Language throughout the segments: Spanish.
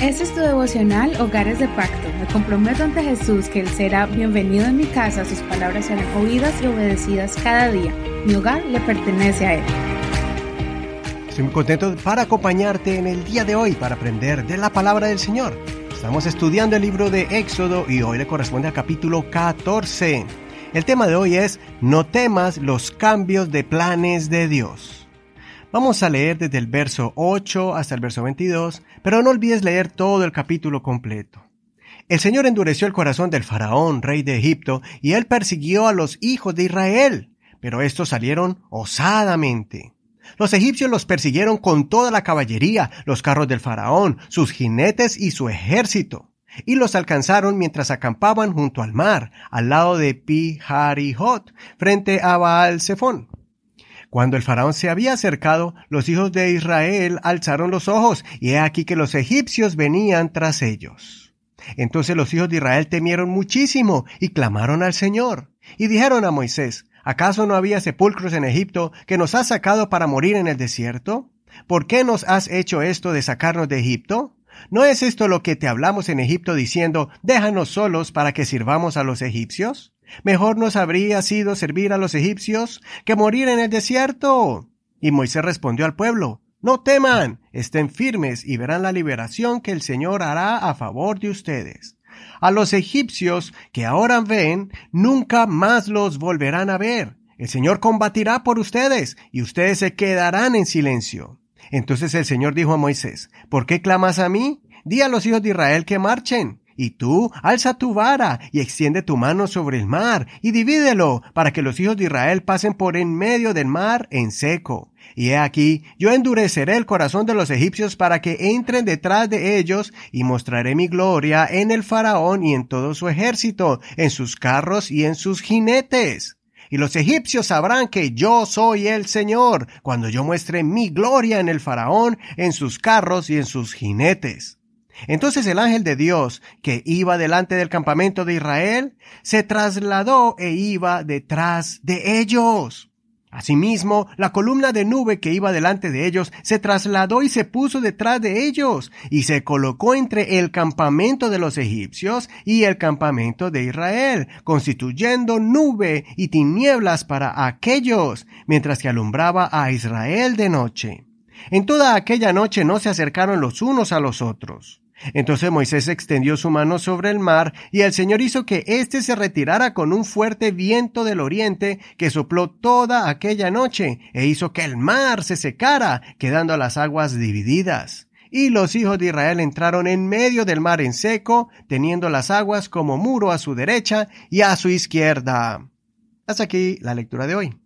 Este es tu devocional Hogares de Pacto. Me comprometo ante Jesús que Él será bienvenido en mi casa, sus palabras serán oídas y obedecidas cada día. Mi hogar le pertenece a Él. Estoy muy contento para acompañarte en el día de hoy para aprender de la palabra del Señor. Estamos estudiando el libro de Éxodo y hoy le corresponde al capítulo 14. El tema de hoy es No temas los cambios de planes de Dios. Vamos a leer desde el verso 8 hasta el verso 22, pero no olvides leer todo el capítulo completo. El Señor endureció el corazón del faraón, rey de Egipto, y él persiguió a los hijos de Israel, pero estos salieron osadamente. Los egipcios los persiguieron con toda la caballería, los carros del faraón, sus jinetes y su ejército, y los alcanzaron mientras acampaban junto al mar, al lado de pi Hot, frente a Baal Zephon. Cuando el faraón se había acercado, los hijos de Israel alzaron los ojos, y he aquí que los egipcios venían tras ellos. Entonces los hijos de Israel temieron muchísimo y clamaron al Señor, y dijeron a Moisés, ¿acaso no había sepulcros en Egipto que nos has sacado para morir en el desierto? ¿Por qué nos has hecho esto de sacarnos de Egipto? ¿No es esto lo que te hablamos en Egipto diciendo, déjanos solos para que sirvamos a los egipcios? Mejor nos habría sido servir a los egipcios que morir en el desierto. Y Moisés respondió al pueblo, No teman, estén firmes y verán la liberación que el Señor hará a favor de ustedes. A los egipcios que ahora ven, nunca más los volverán a ver. El Señor combatirá por ustedes y ustedes se quedarán en silencio. Entonces el Señor dijo a Moisés, ¿por qué clamas a mí? Di a los hijos de Israel que marchen. Y tú, alza tu vara y extiende tu mano sobre el mar y divídelo para que los hijos de Israel pasen por en medio del mar en seco. Y he aquí, yo endureceré el corazón de los egipcios para que entren detrás de ellos y mostraré mi gloria en el faraón y en todo su ejército, en sus carros y en sus jinetes. Y los egipcios sabrán que yo soy el Señor, cuando yo muestre mi gloria en el faraón, en sus carros y en sus jinetes. Entonces el ángel de Dios, que iba delante del campamento de Israel, se trasladó e iba detrás de ellos. Asimismo, la columna de nube que iba delante de ellos se trasladó y se puso detrás de ellos, y se colocó entre el campamento de los egipcios y el campamento de Israel, constituyendo nube y tinieblas para aquellos, mientras que alumbraba a Israel de noche. En toda aquella noche no se acercaron los unos a los otros. Entonces Moisés extendió su mano sobre el mar, y el Señor hizo que éste se retirara con un fuerte viento del oriente que sopló toda aquella noche, e hizo que el mar se secara, quedando las aguas divididas. Y los hijos de Israel entraron en medio del mar en seco, teniendo las aguas como muro a su derecha y a su izquierda. Hasta aquí la lectura de hoy.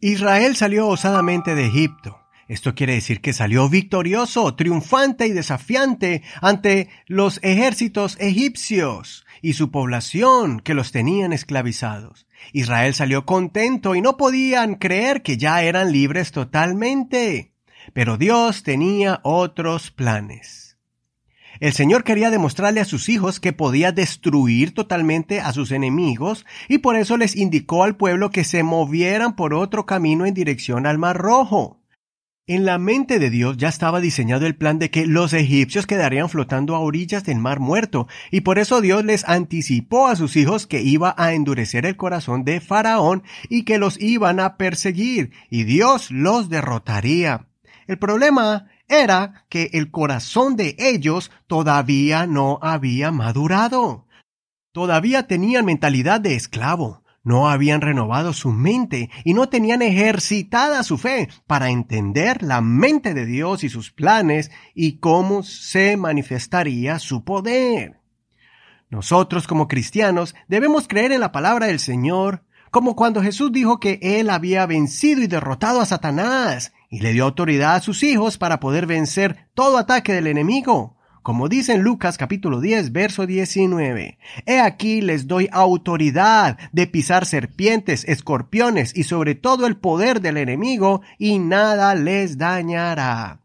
Israel salió osadamente de Egipto. Esto quiere decir que salió victorioso, triunfante y desafiante ante los ejércitos egipcios y su población que los tenían esclavizados. Israel salió contento y no podían creer que ya eran libres totalmente. Pero Dios tenía otros planes. El Señor quería demostrarle a sus hijos que podía destruir totalmente a sus enemigos y por eso les indicó al pueblo que se movieran por otro camino en dirección al Mar Rojo. En la mente de Dios ya estaba diseñado el plan de que los egipcios quedarían flotando a orillas del mar muerto, y por eso Dios les anticipó a sus hijos que iba a endurecer el corazón de Faraón y que los iban a perseguir, y Dios los derrotaría. El problema era que el corazón de ellos todavía no había madurado. Todavía tenían mentalidad de esclavo no habían renovado su mente y no tenían ejercitada su fe para entender la mente de Dios y sus planes y cómo se manifestaría su poder. Nosotros como cristianos debemos creer en la palabra del Señor, como cuando Jesús dijo que Él había vencido y derrotado a Satanás y le dio autoridad a sus hijos para poder vencer todo ataque del enemigo como dice en Lucas capítulo 10, verso 19. He aquí les doy autoridad de pisar serpientes, escorpiones y sobre todo el poder del enemigo y nada les dañará.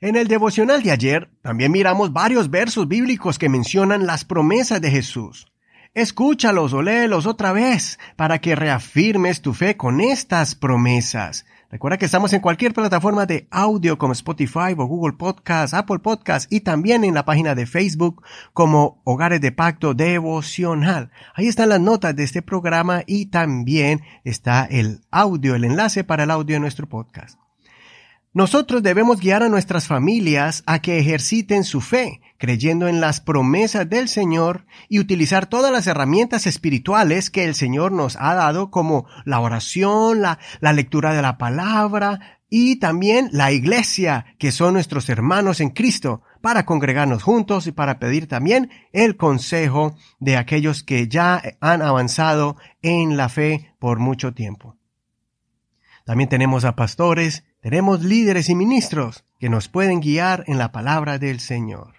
En el devocional de ayer también miramos varios versos bíblicos que mencionan las promesas de Jesús. Escúchalos o léelos otra vez para que reafirmes tu fe con estas promesas. Recuerda que estamos en cualquier plataforma de audio como Spotify o Google Podcast, Apple Podcast y también en la página de Facebook como Hogares de Pacto Devocional. Ahí están las notas de este programa y también está el audio, el enlace para el audio de nuestro podcast. Nosotros debemos guiar a nuestras familias a que ejerciten su fe, creyendo en las promesas del Señor y utilizar todas las herramientas espirituales que el Señor nos ha dado, como la oración, la, lectura de la palabra y también la iglesia, que son nuestros hermanos en Cristo, para congregarnos juntos y para pedir también el consejo de aquellos que ya han avanzado en la fe por mucho tiempo. También tenemos a pastores, tenemos líderes y ministros que nos pueden guiar en la palabra del Señor.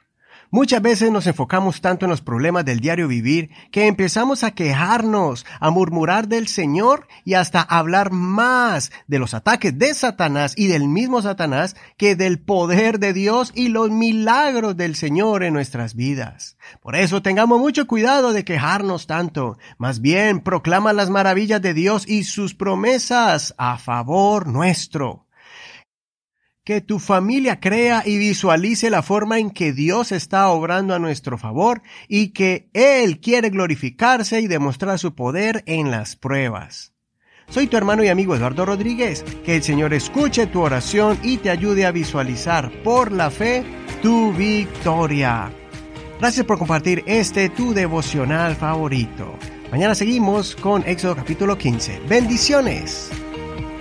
Muchas veces nos enfocamos tanto en los problemas del diario vivir que empezamos a quejarnos, a murmurar del Señor y hasta hablar más de los ataques de Satanás y del mismo Satanás que del poder de Dios y los milagros del Señor en nuestras vidas. Por eso tengamos mucho cuidado de quejarnos tanto. Más bien proclama las maravillas de Dios y sus promesas a favor nuestro que tu familia crea y visualice la forma en que Dios está obrando a nuestro favor y que Él quiere glorificarse y demostrar su poder en las pruebas. Soy tu hermano y amigo Eduardo Rodríguez. Que el Señor escuche tu oración y te ayude a visualizar por la fe tu victoria. Gracias por compartir este tu devocional favorito. Mañana seguimos con Éxodo capítulo 15. Bendiciones.